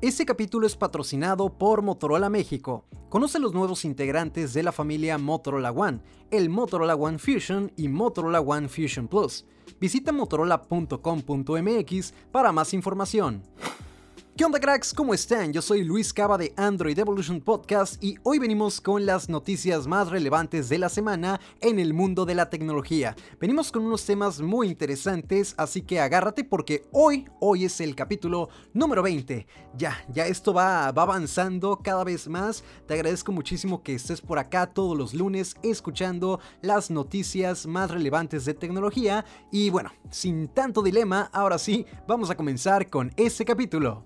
Este capítulo es patrocinado por Motorola México. Conoce los nuevos integrantes de la familia Motorola One, el Motorola One Fusion y Motorola One Fusion Plus. Visita motorola.com.mx para más información. ¿Qué onda cracks? ¿Cómo están? Yo soy Luis Cava de Android Evolution Podcast y hoy venimos con las noticias más relevantes de la semana en el mundo de la tecnología. Venimos con unos temas muy interesantes, así que agárrate porque hoy, hoy es el capítulo número 20. Ya, ya esto va, va avanzando cada vez más. Te agradezco muchísimo que estés por acá todos los lunes escuchando las noticias más relevantes de tecnología y bueno, sin tanto dilema, ahora sí, vamos a comenzar con este capítulo.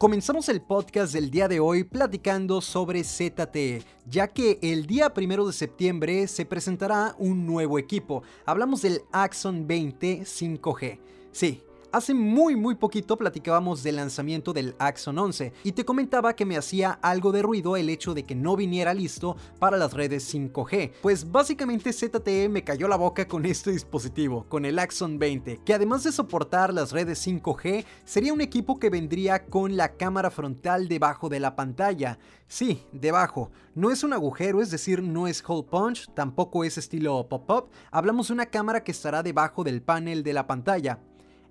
Comenzamos el podcast del día de hoy platicando sobre ZTE, ya que el día primero de septiembre se presentará un nuevo equipo. Hablamos del Axon 20 5G. Sí, Hace muy muy poquito platicábamos del lanzamiento del Axon 11 y te comentaba que me hacía algo de ruido el hecho de que no viniera listo para las redes 5G. Pues básicamente ZTE me cayó la boca con este dispositivo, con el Axon 20, que además de soportar las redes 5G, sería un equipo que vendría con la cámara frontal debajo de la pantalla. Sí, debajo. No es un agujero, es decir, no es hole punch, tampoco es estilo pop-up. Hablamos de una cámara que estará debajo del panel de la pantalla.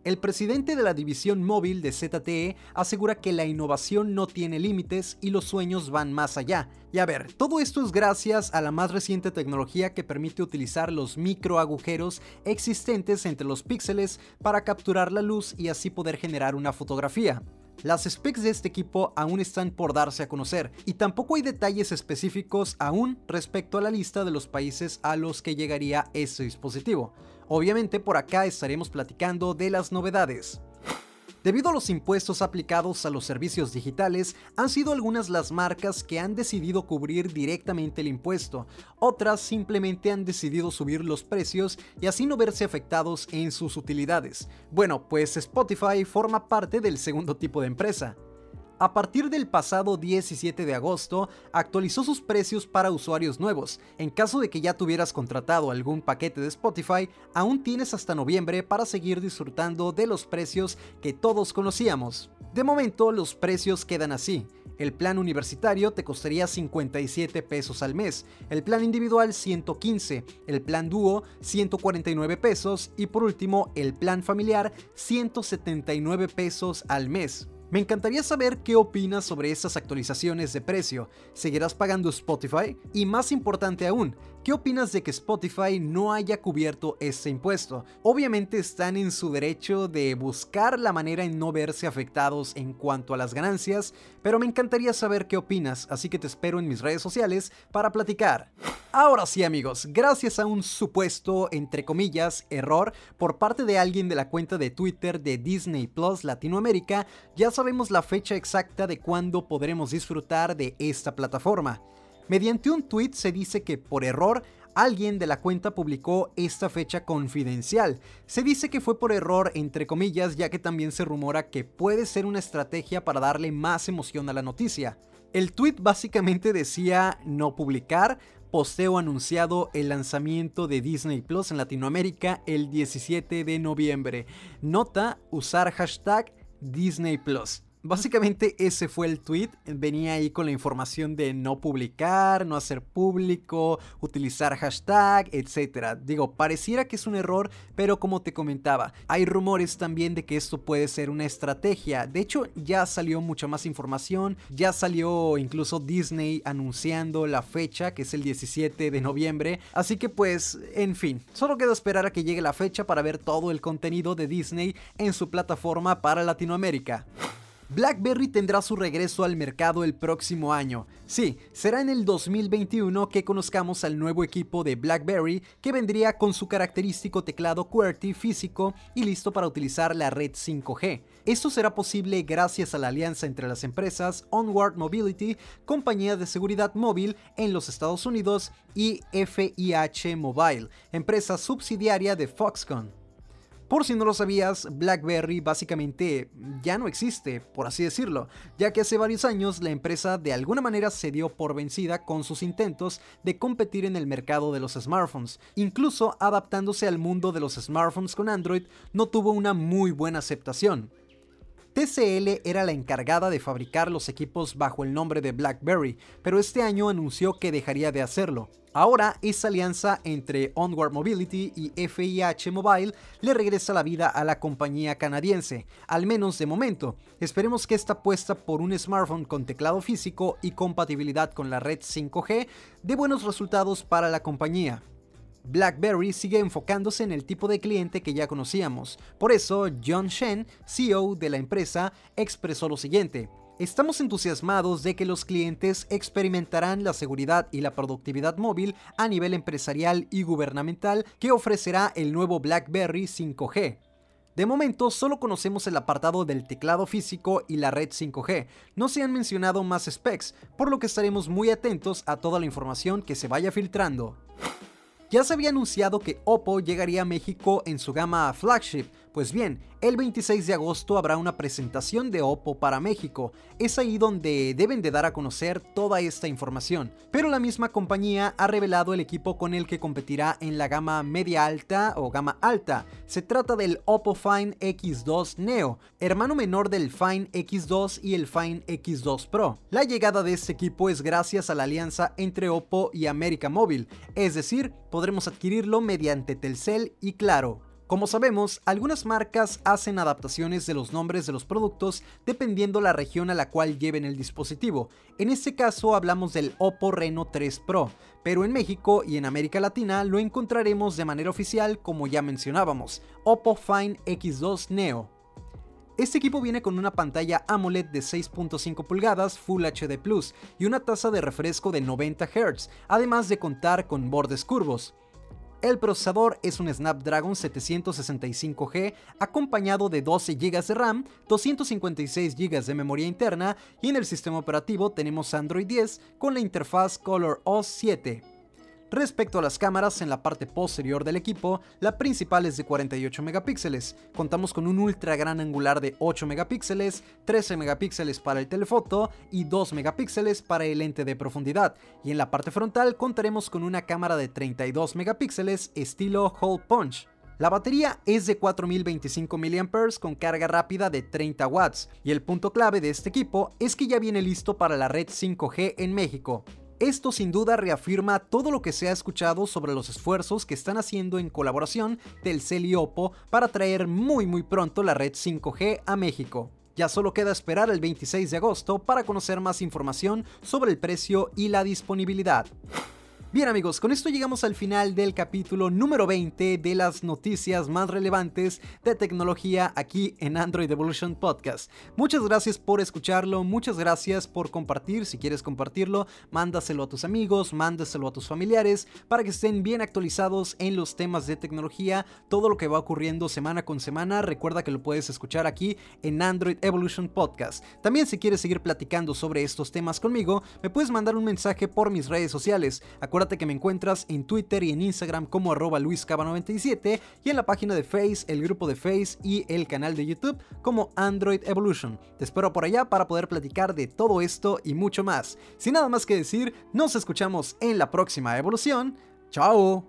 El presidente de la división móvil de ZTE asegura que la innovación no tiene límites y los sueños van más allá. Y a ver, todo esto es gracias a la más reciente tecnología que permite utilizar los microagujeros existentes entre los píxeles para capturar la luz y así poder generar una fotografía. Las specs de este equipo aún están por darse a conocer y tampoco hay detalles específicos aún respecto a la lista de los países a los que llegaría este dispositivo. Obviamente por acá estaremos platicando de las novedades. Debido a los impuestos aplicados a los servicios digitales, han sido algunas las marcas que han decidido cubrir directamente el impuesto, otras simplemente han decidido subir los precios y así no verse afectados en sus utilidades. Bueno, pues Spotify forma parte del segundo tipo de empresa a partir del pasado 17 de agosto, actualizó sus precios para usuarios nuevos. En caso de que ya tuvieras contratado algún paquete de Spotify, aún tienes hasta noviembre para seguir disfrutando de los precios que todos conocíamos. De momento, los precios quedan así. El plan universitario te costaría 57 pesos al mes, el plan individual 115, el plan dúo 149 pesos y por último el plan familiar 179 pesos al mes. Me encantaría saber qué opinas sobre estas actualizaciones de precio. ¿Seguirás pagando Spotify? Y más importante aún, ¿Qué opinas de que Spotify no haya cubierto este impuesto? Obviamente están en su derecho de buscar la manera en no verse afectados en cuanto a las ganancias, pero me encantaría saber qué opinas, así que te espero en mis redes sociales para platicar. Ahora sí amigos, gracias a un supuesto, entre comillas, error por parte de alguien de la cuenta de Twitter de Disney Plus Latinoamérica, ya sabemos la fecha exacta de cuándo podremos disfrutar de esta plataforma. Mediante un tweet se dice que por error alguien de la cuenta publicó esta fecha confidencial. Se dice que fue por error entre comillas ya que también se rumora que puede ser una estrategia para darle más emoción a la noticia. El tweet básicamente decía no publicar, posteo anunciado el lanzamiento de Disney Plus en Latinoamérica el 17 de noviembre. Nota usar hashtag Disney Plus. Básicamente ese fue el tweet, venía ahí con la información de no publicar, no hacer público, utilizar hashtag, etc. Digo, pareciera que es un error, pero como te comentaba, hay rumores también de que esto puede ser una estrategia. De hecho, ya salió mucha más información, ya salió incluso Disney anunciando la fecha, que es el 17 de noviembre. Así que pues, en fin, solo queda esperar a que llegue la fecha para ver todo el contenido de Disney en su plataforma para Latinoamérica. BlackBerry tendrá su regreso al mercado el próximo año. Sí, será en el 2021 que conozcamos al nuevo equipo de BlackBerry que vendría con su característico teclado QWERTY físico y listo para utilizar la red 5G. Esto será posible gracias a la alianza entre las empresas Onward Mobility, compañía de seguridad móvil en los Estados Unidos, y FIH Mobile, empresa subsidiaria de Foxconn. Por si no lo sabías, BlackBerry básicamente ya no existe, por así decirlo, ya que hace varios años la empresa de alguna manera se dio por vencida con sus intentos de competir en el mercado de los smartphones. Incluso adaptándose al mundo de los smartphones con Android no tuvo una muy buena aceptación. TCL era la encargada de fabricar los equipos bajo el nombre de BlackBerry, pero este año anunció que dejaría de hacerlo. Ahora, esa alianza entre Onward Mobility y FIH Mobile le regresa la vida a la compañía canadiense, al menos de momento. Esperemos que esta apuesta por un smartphone con teclado físico y compatibilidad con la red 5G dé buenos resultados para la compañía. BlackBerry sigue enfocándose en el tipo de cliente que ya conocíamos. Por eso, John Shen, CEO de la empresa, expresó lo siguiente. Estamos entusiasmados de que los clientes experimentarán la seguridad y la productividad móvil a nivel empresarial y gubernamental que ofrecerá el nuevo BlackBerry 5G. De momento solo conocemos el apartado del teclado físico y la red 5G, no se han mencionado más specs, por lo que estaremos muy atentos a toda la información que se vaya filtrando. Ya se había anunciado que Oppo llegaría a México en su gama flagship, pues bien, el 26 de agosto habrá una presentación de Oppo para México. Es ahí donde deben de dar a conocer toda esta información. Pero la misma compañía ha revelado el equipo con el que competirá en la gama media alta o gama alta. Se trata del Oppo Fine X2 Neo, hermano menor del Fine X2 y el Fine X2 Pro. La llegada de este equipo es gracias a la alianza entre Oppo y América Móvil, es decir, podremos adquirirlo mediante Telcel y Claro. Como sabemos, algunas marcas hacen adaptaciones de los nombres de los productos dependiendo la región a la cual lleven el dispositivo. En este caso hablamos del Oppo Reno 3 Pro, pero en México y en América Latina lo encontraremos de manera oficial como ya mencionábamos, Oppo Fine X2 Neo. Este equipo viene con una pantalla AMOLED de 6.5 pulgadas Full HD Plus y una tasa de refresco de 90 Hz, además de contar con bordes curvos. El procesador es un Snapdragon 765G acompañado de 12 GB de RAM, 256 GB de memoria interna y en el sistema operativo tenemos Android 10 con la interfaz ColorOS 7. Respecto a las cámaras en la parte posterior del equipo, la principal es de 48 megapíxeles. Contamos con un ultra gran angular de 8 megapíxeles, 13 megapíxeles para el telefoto y 2 megapíxeles para el lente de profundidad. Y en la parte frontal contaremos con una cámara de 32 megapíxeles estilo Hole Punch. La batería es de 4025 mAh con carga rápida de 30 watts y el punto clave de este equipo es que ya viene listo para la red 5G en México. Esto sin duda reafirma todo lo que se ha escuchado sobre los esfuerzos que están haciendo en colaboración Telcel y Oppo para traer muy muy pronto la red 5G a México. Ya solo queda esperar el 26 de agosto para conocer más información sobre el precio y la disponibilidad. Bien amigos, con esto llegamos al final del capítulo número 20 de las noticias más relevantes de tecnología aquí en Android Evolution Podcast. Muchas gracias por escucharlo, muchas gracias por compartir, si quieres compartirlo, mándaselo a tus amigos, mándaselo a tus familiares para que estén bien actualizados en los temas de tecnología, todo lo que va ocurriendo semana con semana, recuerda que lo puedes escuchar aquí en Android Evolution Podcast. También si quieres seguir platicando sobre estos temas conmigo, me puedes mandar un mensaje por mis redes sociales. Acuérdate que me encuentras en Twitter y en Instagram como arroba luiscaba97 y en la página de Face, el grupo de Face y el canal de YouTube como Android Evolution. Te espero por allá para poder platicar de todo esto y mucho más. Sin nada más que decir, nos escuchamos en la próxima evolución. ¡Chao!